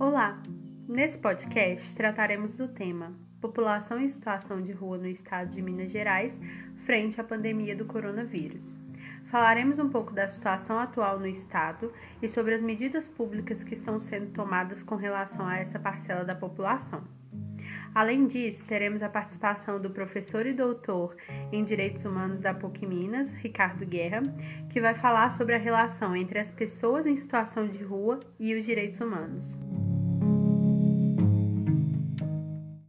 Olá! Nesse podcast trataremos do tema População em situação de rua no estado de Minas Gerais frente à pandemia do coronavírus. Falaremos um pouco da situação atual no estado e sobre as medidas públicas que estão sendo tomadas com relação a essa parcela da população. Além disso, teremos a participação do professor e doutor em Direitos Humanos da PUC Minas, Ricardo Guerra, que vai falar sobre a relação entre as pessoas em situação de rua e os direitos humanos.